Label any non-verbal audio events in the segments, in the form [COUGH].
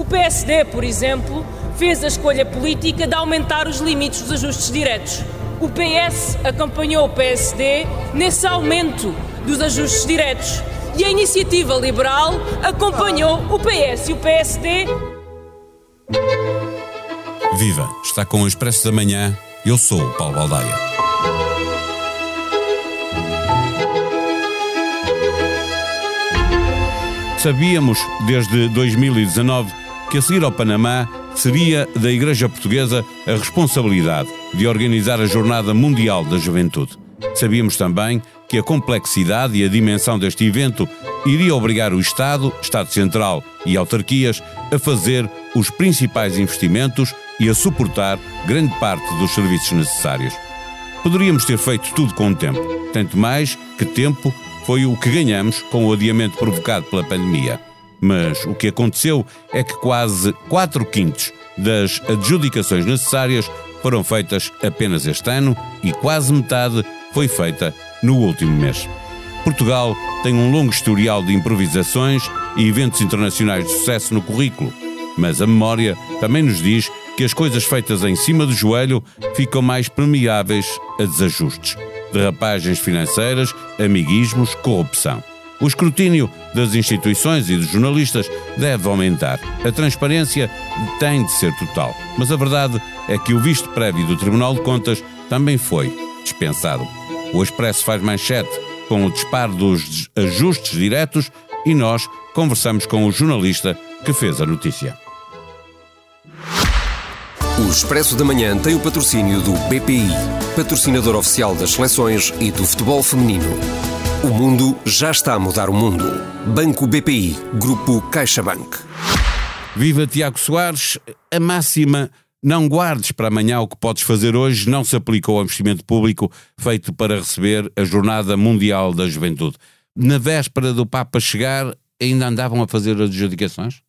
O PSD, por exemplo, fez a escolha política de aumentar os limites dos ajustes diretos. O PS acompanhou o PSD nesse aumento dos ajustes diretos. E a iniciativa liberal acompanhou o PS e o PSD. Viva! Está com o Expresso da Manhã. Eu sou o Paulo Baldaia. Sabíamos, desde 2019, que a seguir ao Panamá seria da Igreja Portuguesa a responsabilidade de organizar a Jornada Mundial da Juventude. Sabíamos também que a complexidade e a dimensão deste evento iria obrigar o Estado, Estado Central e autarquias a fazer os principais investimentos e a suportar grande parte dos serviços necessários. Poderíamos ter feito tudo com o tempo, tanto mais que tempo foi o que ganhamos com o adiamento provocado pela pandemia. Mas o que aconteceu é que quase 4 quintos das adjudicações necessárias foram feitas apenas este ano e quase metade foi feita no último mês. Portugal tem um longo historial de improvisações e eventos internacionais de sucesso no currículo, mas a memória também nos diz que as coisas feitas em cima do joelho ficam mais permeáveis a desajustes derrapagens financeiras, amiguismos, corrupção. O escrutínio das instituições e dos jornalistas deve aumentar. A transparência tem de ser total. Mas a verdade é que o visto prévio do Tribunal de Contas também foi dispensado. O Expresso faz manchete com o disparo dos ajustes diretos e nós conversamos com o jornalista que fez a notícia. O Expresso da Manhã tem o patrocínio do BPI, patrocinador oficial das seleções e do futebol feminino. O mundo já está a mudar o mundo. Banco BPI, Grupo CaixaBank. Viva Tiago Soares, a máxima não guardes para amanhã o que podes fazer hoje não se aplicou ao investimento público feito para receber a Jornada Mundial da Juventude. Na véspera do Papa chegar, ainda andavam a fazer as adjudicações?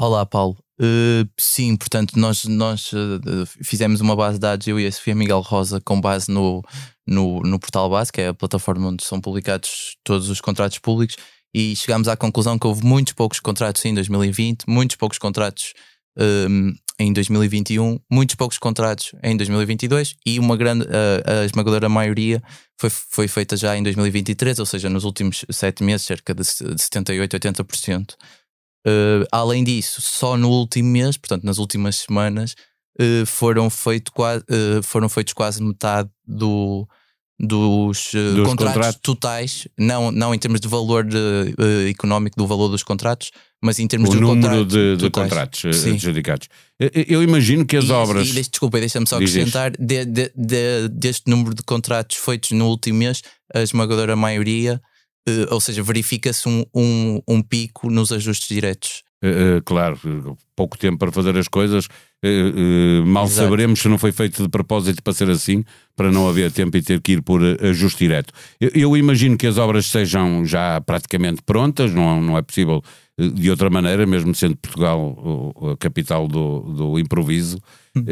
Olá, Paulo. Uh, sim, portanto, nós, nós uh, fizemos uma base de dados, eu e a Sofia Miguel Rosa, com base no, no, no Portal Base, que é a plataforma onde são publicados todos os contratos públicos, e chegámos à conclusão que houve muitos poucos contratos em 2020, muitos poucos contratos um, em 2021, muitos poucos contratos em 2022 e uma grande, a, a esmagadora maioria foi, foi feita já em 2023, ou seja, nos últimos sete meses, cerca de, de 78, 80%. Uh, além disso, só no último mês, portanto, nas últimas semanas, uh, foram, feito quase, uh, foram feitos quase metade do, dos, dos contratos, contratos, totais, não, não em termos de valor económico do valor dos contratos, mas em termos o de número de, de, contratos adjudicados. Eu imagino que as e, obras. E, desculpa, deixa-me só acrescentar: de, de, de, deste número de contratos feitos no último mês, a esmagadora maioria Uh, ou seja, verifica-se um, um, um, pico nos ajustes diretos. Uh, uh, claro, pouco tempo para fazer as coisas, mal Exato. saberemos se não foi feito de propósito para ser assim, para não haver tempo e ter que ir por ajuste direto. Eu, eu imagino que as obras sejam já praticamente prontas, não, não é possível de outra maneira, mesmo sendo Portugal a capital do, do improviso. Hum.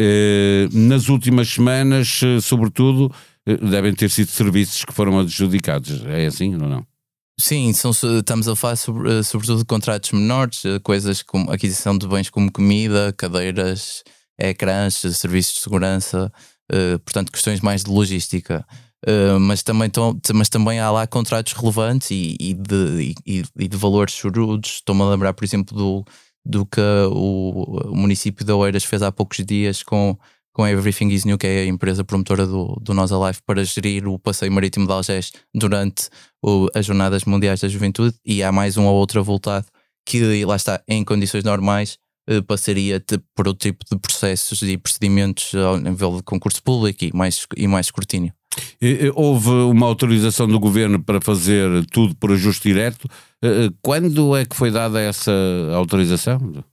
nas últimas semanas, sobretudo, devem ter sido serviços que foram adjudicados. É assim ou não? Sim, são, estamos a falar sobre, eh, sobretudo de contratos menores, eh, coisas como aquisição de bens como comida, cadeiras, ecrãs, serviços de segurança, uh, portanto, questões mais de logística. Mas, também tão, mas também há lá contratos relevantes e, e, de, e, e de valores chorudos. Estou-me a lembrar, por exemplo, do, do que o, o município de Oeiras fez há poucos dias com com a Everything is New, que é a empresa promotora do, do Nós Alive, para gerir o passeio marítimo de Algés durante o, as Jornadas Mundiais da Juventude, e há mais um ou outro voltado que, lá está, em condições normais, eh, passaria por outro tipo de processos e procedimentos ao nível de concurso público e mais, e mais escrutínio. Houve uma autorização do governo para fazer tudo por ajuste direto. Eh, eh, quando é que foi dada essa autorização?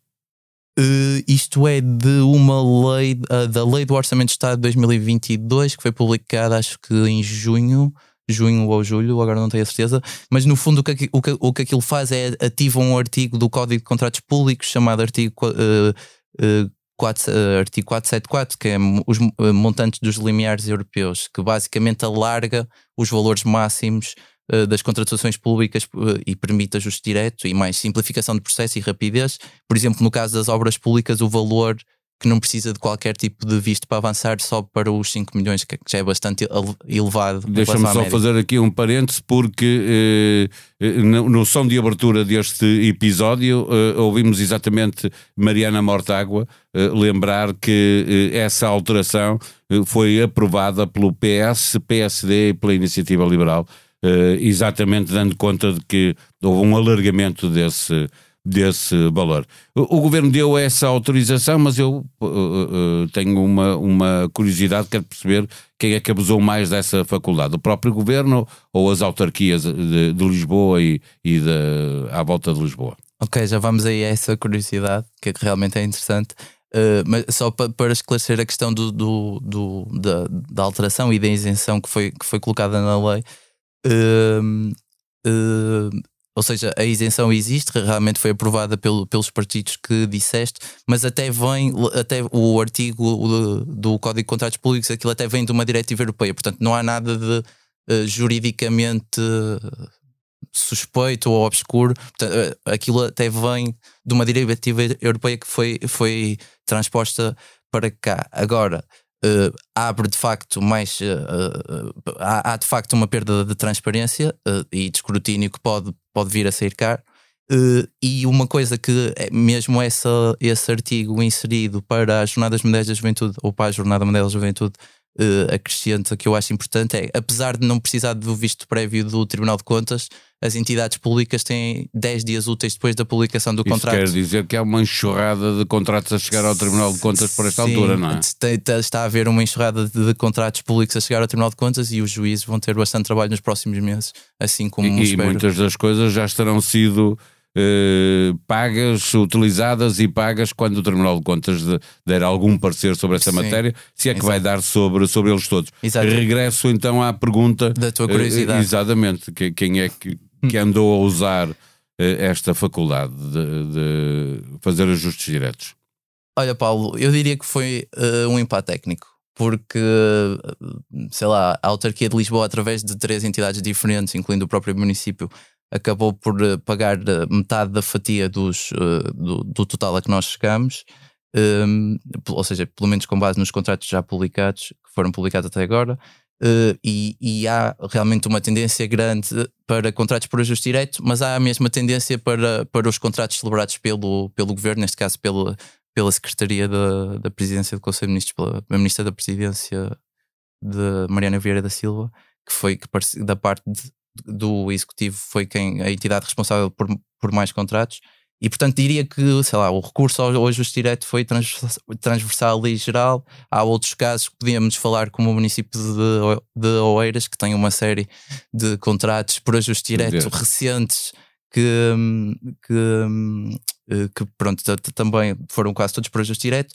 Uh, isto é de uma lei, uh, da Lei do Orçamento de Estado de 2022, que foi publicada acho que em junho, junho ou julho, agora não tenho a certeza, mas no fundo o que, o que, o que aquilo faz é ativa um artigo do Código de Contratos Públicos chamado artigo, uh, 4, artigo 474, que é os montantes dos limiares europeus, que basicamente alarga os valores máximos uh, das contratações públicas uh, e permite ajuste direto e mais simplificação de processo e rapidez. Por exemplo, no caso das obras públicas, o valor que não precisa de qualquer tipo de visto para avançar só para os 5 milhões, que já é bastante elevado. Deixa-me só fazer aqui um parênteses, porque eh, eh no, no, som de abertura deste episódio eh, ouvimos exatamente Mariana Mortágua eh, lembrar que eh, essa alteração eh, foi aprovada pelo PS, PSD e pela Iniciativa Liberal, exatamente dando conta de que houve um alargamento desse desse valor. O, governo deu essa autorização, mas eu uh, uh, tenho uma, uma curiosidade, quero perceber quem é que abusou mais dessa faculdade, o próprio governo ou as autarquias de, de Lisboa e, e de, à volta de Lisboa? Ok, já vamos aí a essa curiosidade, que realmente é interessante. Uh, mas só para, para, esclarecer a questão do, do, do da, da, alteração e da isenção que foi, que foi colocada na lei, ou seja, a isenção existe, realmente foi aprovada pelo, pelos partidos que disseste, mas até vem, até o artigo do Código de Contratos Públicos, aquilo até vem de uma diretiva europeia, portanto não há nada de uh, juridicamente suspeito ou obscuro, portanto, uh, aquilo até vem de uma diretiva europeia que foi, foi transposta para cá. Agora, uh, abre de facto mais. Uh, uh, há, há, de facto uma perda de transparência e de escrutínio que pode, pode vir a sair caro. e uma coisa que é mesmo essa, esse artigo inserido para as Jornadas Mundiais da Juventude ou para a Jornada Mundial da Juventude uh, acrescenta que eu acho importante é, apesar de não precisar do visto prévio do Tribunal de Contas, as entidades públicas têm 10 dias úteis depois da publicação do Isso contrato. quer dizer que há uma enxurrada de contratos a chegar ao Tribunal de Contas por esta Sim, altura, não é? Está a haver uma enxurrada de contratos públicos a chegar ao Tribunal de Contas e os juízes vão ter bastante trabalho nos próximos meses, assim como E, e muitas das coisas já estarão sido eh, pagas, utilizadas e pagas quando o Tribunal de Contas de, der algum parecer sobre essa Sim, matéria, se é que exato. vai dar sobre, sobre eles todos. Exato. Regresso então à pergunta da tua curiosidade. Uh, exatamente, que, quem é que, que andou a usar esta faculdade de, de, fazer ajustes diretos? Olha, Paulo, eu diria que foi uh, um empate técnico porque, sei lá, a autarquia de Lisboa, através de três entidades diferentes, incluindo o próprio município, acabou por eh, pagar eh, metade da fatia dos, eh, do, do total a que nós chegamos, um, ou seja, pelo menos com base nos contratos já publicados, que foram publicados até agora. E, e, há realmente uma tendência grande para contratos por ajuste direto, mas há a mesma tendência para, para os contratos celebrados pelo, pelo governo, neste caso pela, pela Secretaria da, da Presidência do Conselho de Ministros, pela, pela Ministra da Presidência de Mariana Vieira da Silva, que foi que, da parte de, do executivo foi quem a entidade responsável por, por mais contratos. E portanto diria que, sei lá, o recurso ao, ajuste direto foi transversal e geral. Há outros casos que podíamos falar, como o município de, de Oeiras, que tem uma série de contratos por ajuste direto recentes que, que, eh, que pronto, também foram quase todos por ajuste direto.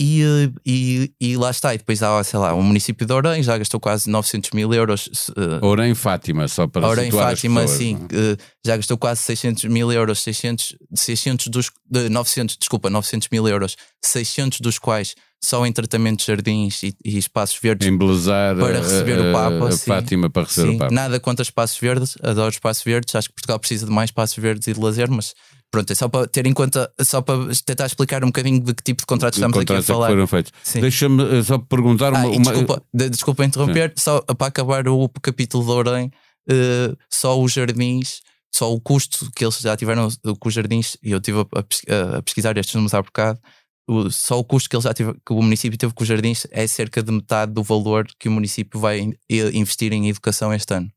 E, e, e, lá está, e depois há, sei lá, o município de Orem já gastou quase 900 mil euros. Uh, Orem Fátima, só para Orem Fátima, pessoas, sim, uh, já gastou quase 600 mil euros, 600, 600 dos, de 900, desculpa, 900 mil euros, 600 dos quais só em tratamento de jardins e, e espaços verdes Embelezar para receber a, o Papa. A sim, Fátima para receber sim, o Papa. Nada contra espaços verdes, adoro espaços verdes, acho que Portugal precisa de mais espaços verdes e de lazer, mas Pronto, é só para ter em conta, só para tentar explicar um bocadinho de que tipo de contratos estamos contratos aqui a falar. É feitos. Deixa-me uh, só perguntar ah, uma, uma... Desculpa, de, desculpa interromper, Sim. só para acabar o capítulo de Orem, uh, só os jardins, só o custo que eles já tiveram com os jardins, e eu estive a, pesquisar estes números há bocado, o, só o custo que, eles já tive, que o município teve com os jardins é cerca de metade do valor que o município vai investir em educação este ano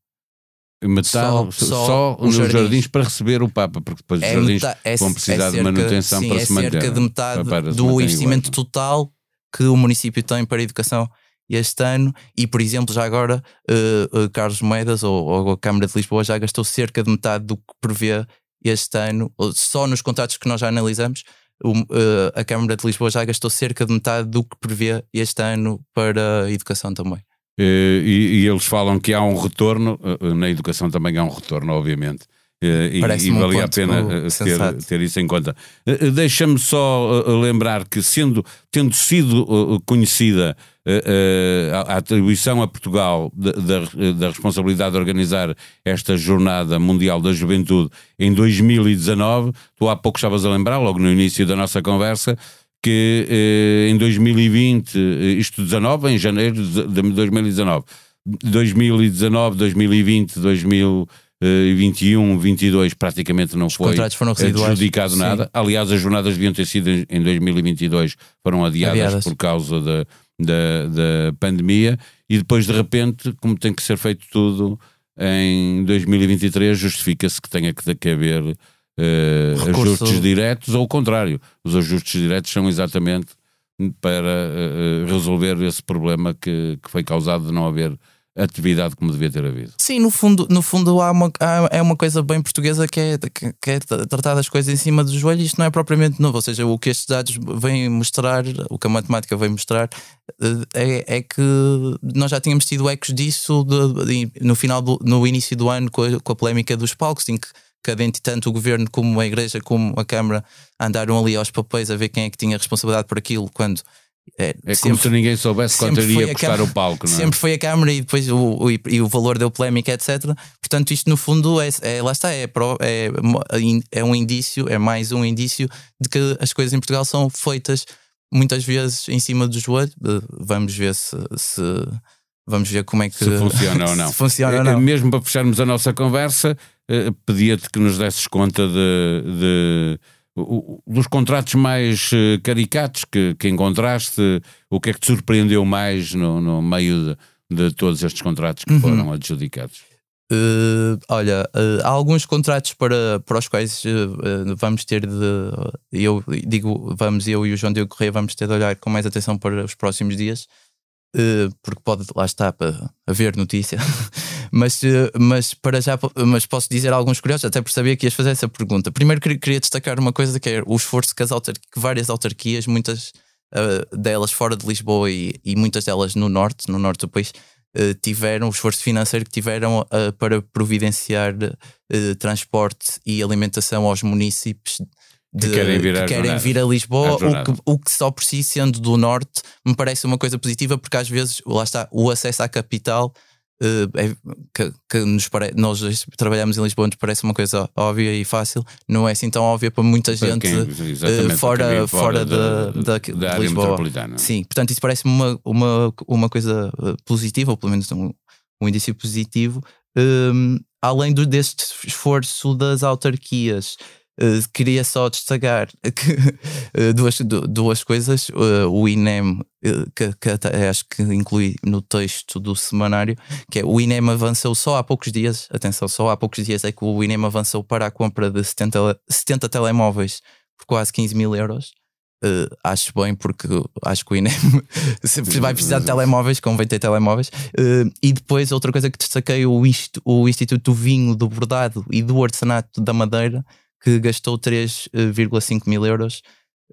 metade só, só, só nos jardins. jardins. para receber o Papa, porque depois os é jardins é, vão precisar é cerca, de manutenção sim, para é se manter. É cerca de metade do investimento igual. total que o município tem para a educação este ano e, por exemplo, já agora uh, uh, Carlos Moedas ou, ou, a Câmara de Lisboa já gastou cerca de metade do que prevê este ano, só nos contratos que nós já analisamos, uh, a Câmara de Lisboa já gastou cerca de metade do que prevê este ano para a educação também. Eh, e, e, eles falam que há um retorno, eh, na educação também há um retorno, obviamente. e, e um valia a pena ter, ter, isso em conta. Deixa-me só lembrar que, sendo, tendo sido conhecida a, atribuição a Portugal da, da, da, responsabilidade de organizar esta Jornada Mundial da Juventude em 2019, tu há pouco estavas a lembrar, logo no início da nossa conversa, que eh, em 2020, isto 19, em janeiro de 2019, 2019, 2020, 2021, 22 praticamente não Os foi adjudicado nada. Aliás, as jornadas deviam ter sido em 2022, foram adiadas, adiadas. por causa da, da, da pandemia e depois de repente, como tem que ser feito tudo em 2023, justifica-se que tenha que haver uh, ajustes diretos ou o contrário. Os ajustes diretos são exatamente para uh, resolver esse problema que, que foi causado de não haver atividade como devia ter havido. Sim, no fundo, no fundo há uma, há, é uma coisa bem portuguesa que é, que, que é tratar as coisas em cima do joelho e isto não é propriamente novo, ou seja, o que estes dados vêm mostrar, o que a matemática vem mostrar é, é que nós já tínhamos tido ecos disso de, de, no final do, no início do ano com a, com a polémica dos palcos, em que cada tanto o governo como a igreja como a Câmara andaram ali aos papéis a ver quem é que tinha responsabilidade por aquilo quando é, é como se ninguém soubesse quanto iria custar o palco, não é? Sempre foi a câmara e depois o, o, e o valor deu polémica, etc. Portanto, isto no fundo é, é lá está, é, é, é um indício, é mais um indício de que as coisas em Portugal são feitas muitas vezes em cima do joelho. Vamos ver se, se vamos ver como é que se funciona ou não. [LAUGHS] funciona ou não. Mesmo para fecharmos a nossa conversa, eh, pedia-te que nos desses conta de, de dos contratos mais eh, caricatos que, que encontraste, o que é que te surpreendeu mais no, no meio de, de todos estes contratos que uhum. foram adjudicados? Uh, olha, uh, há alguns contratos para, para os quais uh, vamos ter de. Eu digo, vamos, eu e o João Diogo Correia vamos ter de olhar com mais atenção para os próximos dias. Porque pode, lá está, para haver notícia, [LAUGHS] mas, eh, mas para já, mas posso dizer alguns curiosos, até por saber que ias fazer essa pergunta. Primeiro queria destacar uma coisa que é o esforço que, as que várias autarquias, muitas uh, delas fora de Lisboa e, e, muitas delas no norte, no norte do país, uh, tiveram, o esforço financeiro que tiveram uh, para providenciar transporte e alimentação aos municípios de, que querem vir, que querem vir a Lisboa, o que, o que só por si, sendo do Norte, me parece uma coisa positiva, porque às vezes, lá está, o acesso à capital. Uh, é, que, que nos pare... Nós trabalhamos em Lisboa, nos parece uma coisa óbvia e fácil, não é assim tão óbvia para muita gente quem, uh, fora, fora, fora da, da, da, área Lisboa. metropolitana. Sim, portanto, isso parece uma, uma, uma coisa eh, positiva, ou pelo menos um, um indício positivo. Um, além do, deste esforço das autarquias, Uh, queria só destacar [LAUGHS] que, uh, duas, duas coisas. Uh, o INEM, que, que acho que inclui no texto do semanário, que é o INEM avançou só há poucos dias, atenção, só há poucos dias é que o INEM avançou para a compra de 70, 70 telemóveis por quase 15 mil euros. Uh, acho bem porque acho que o INEM [LAUGHS] vai precisar de telemóveis, convém ter telemóveis. Uh, e depois, outra coisa que destaquei: o, o Instituto do Vinho, do Bordado e do Artesanato da Madeira, que gastou 3,5 mil euros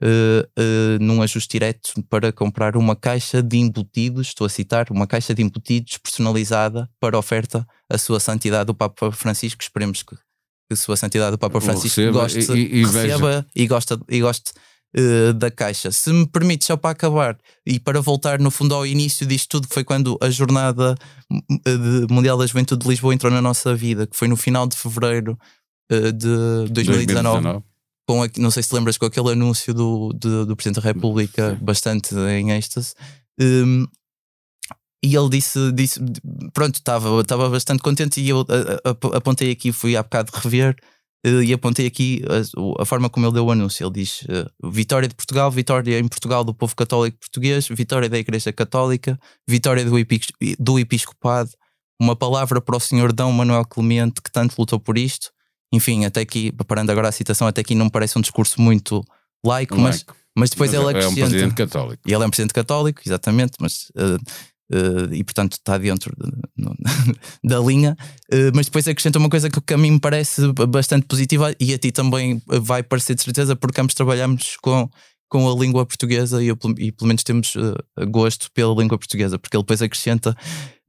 uh, uh, num ajuste direto para comprar uma caixa de embutidos, estou a citar, uma caixa de embutidos personalizada para oferta à Sua Santidade do Papa Francisco. Esperemos que, que a Sua Santidade do Papa Francisco receba, goste, e, e receba e goste, e goste uh, da caixa. Se me permite, só para acabar e para voltar no fundo ao início disto tudo, que foi quando a Jornada Mundial da Juventude de Lisboa entrou na nossa vida, que foi no final de fevereiro uh, de 2019. 2019. Com a, não sei se lembras com aquele anúncio do, do, do Presidente da República, Sim. bastante em êxtase. Um, e ele disse, disse pronto, estava bastante contente e eu apontei aqui, fui há bocado rever uh, e apontei aqui a, a, forma como ele deu o anúncio. Ele diz: uh, Vitória de Portugal, vitória em Portugal do povo católico português, vitória da Igreja Católica, vitória do, do Episcopado, uma palavra para o Senhor Dom Manuel Clemente, que tanto lutou por isto, enfim, até aqui, parando agora a citação, até aqui não me parece um discurso muito laico, um mas, mas depois mas ele acrescenta. É um presidente católico. E ele é um presidente católico, exatamente, mas. Uh, uh, e portanto está dentro de, no, [LAUGHS] da linha, uh, mas depois acrescenta uma coisa que a mim me parece bastante positiva e a ti também vai parecer de certeza, porque ambos trabalhamos com com a língua portuguesa e, eu, e pelo menos temos uh, gosto pela língua portuguesa, porque ele depois acrescenta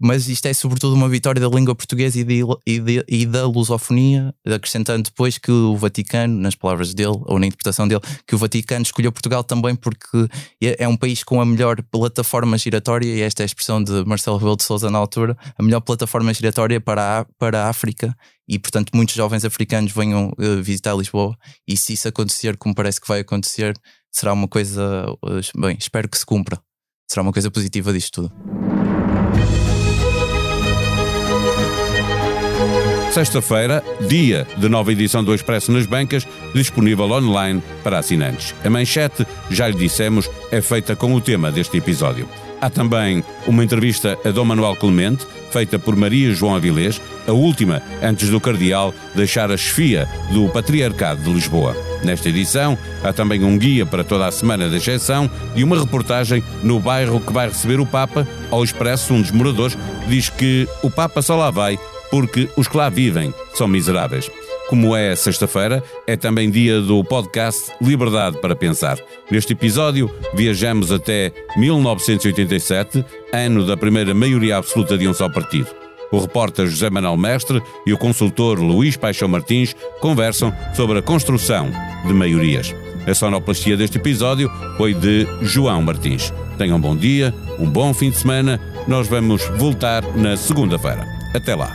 mas isto é sobretudo uma vitória da língua portuguesa e, de, e, de, e, da lusofonia, acrescentando depois que o Vaticano, nas palavras dele, ou na interpretação dele, que o Vaticano escolheu Portugal também porque é, é um país com a melhor plataforma giratória, e esta é a expressão de Marcelo Rebelo de Souza na altura, a melhor plataforma giratória para a, para a África, e portanto muitos jovens africanos venham uh, visitar Lisboa, e se isso acontecer, como parece que vai acontecer, será uma coisa, uh, bem, espero que se cumpra, será uma coisa positiva disto tudo. Sexta-feira, dia de nova edição do Expresso nas bancas, disponível online para assinantes. A manchete, já lhe dissemos, é feita com o tema deste episódio. Há também uma entrevista a Dom Manuel Clemente, feita por Maria João Avilés, a última antes do Cardeal deixar a chefia do Patriarcado de Lisboa. Nesta edição, há também um guia para toda a semana da exceção e uma reportagem no bairro que vai receber o Papa. Ao Expresso, um dos moradores diz que o Papa só lá vai porque os que lá vivem são miseráveis. Como é sexta-feira, é também dia do podcast Liberdade para Pensar. Neste episódio, viajamos até 1987, ano da primeira maioria absoluta de um só partido. O repórter José Manuel Mestre e o consultor Luís Paixão Martins conversam sobre a construção de maiorias. A sonoplastia deste episódio foi de João Martins. Tenham um bom dia, um bom fim de semana. Nós vamos voltar na segunda-feira. Até lá.